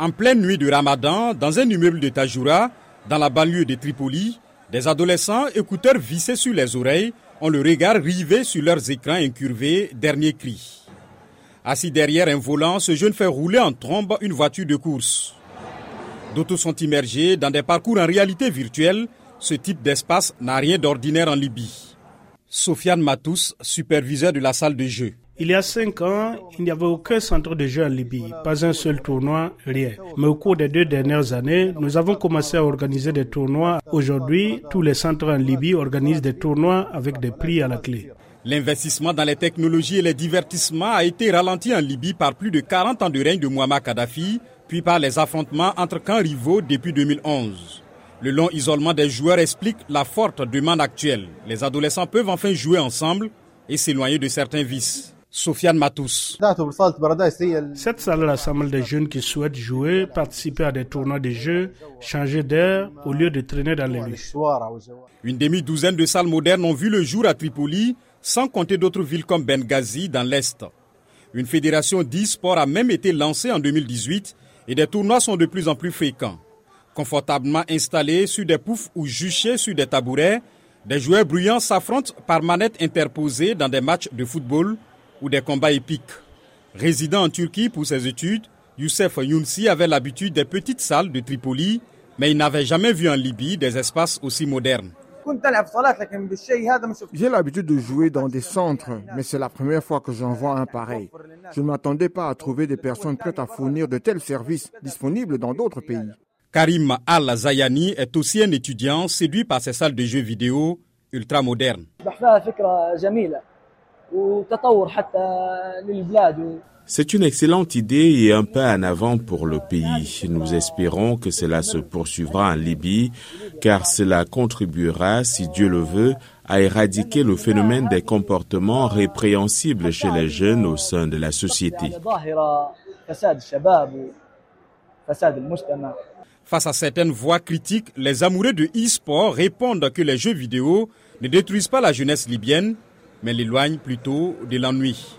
En pleine nuit de Ramadan, dans un immeuble de Tajoura, dans la banlieue de Tripoli, des adolescents, écouteurs vissés sur les oreilles, ont le regard rivé sur leurs écrans incurvés, dernier cri. Assis derrière un volant, ce jeune fait rouler en trombe une voiture de course. D'autres sont immergés dans des parcours en réalité virtuelle. Ce type d'espace n'a rien d'ordinaire en Libye. Sofiane Matous, superviseur de la salle de jeu. Il y a cinq ans, il n'y avait aucun centre de jeu en Libye, pas un seul tournoi, rien. Mais au cours des deux dernières années, nous avons commencé à organiser des tournois. Aujourd'hui, tous les centres en Libye organisent des tournois avec des prix à la clé. L'investissement dans les technologies et les divertissements a été ralenti en Libye par plus de 40 ans de règne de Muammar Kadhafi, puis par les affrontements entre camps rivaux depuis 2011. Le long isolement des joueurs explique la forte demande actuelle. Les adolescents peuvent enfin jouer ensemble et s'éloigner de certains vices. Sofiane Matous. Cette salle rassemble des jeunes qui souhaitent jouer, participer à des tournois de jeux, changer d'air au lieu de traîner dans les rues. Une demi-douzaine de salles modernes ont vu le jour à Tripoli, sans compter d'autres villes comme Benghazi dans l'Est. Une fédération d'e-sport a même été lancée en 2018 et des tournois sont de plus en plus fréquents. Confortablement installés sur des poufs ou juchés sur des tabourets, des joueurs bruyants s'affrontent par manette interposée dans des matchs de football ou des combats épiques. Résident en Turquie pour ses études, Youssef Younsi avait l'habitude des petites salles de Tripoli, mais il n'avait jamais vu en Libye des espaces aussi modernes. J'ai l'habitude de jouer dans des centres, mais c'est la première fois que j'en vois un pareil. Je ne m'attendais pas à trouver des personnes prêtes à fournir de tels services disponibles dans d'autres pays. Karim Al-Zayani est aussi un étudiant séduit par ces salles de jeux vidéo ultra modernes. C'est une excellente idée et un pas en avant pour le pays. Nous espérons que cela se poursuivra en Libye, car cela contribuera, si Dieu le veut, à éradiquer le phénomène des comportements répréhensibles chez les jeunes au sein de la société. Face à certaines voix critiques, les amoureux de e-sport répondent que les jeux vidéo ne détruisent pas la jeunesse libyenne, mais l'éloignent plutôt de l'ennui.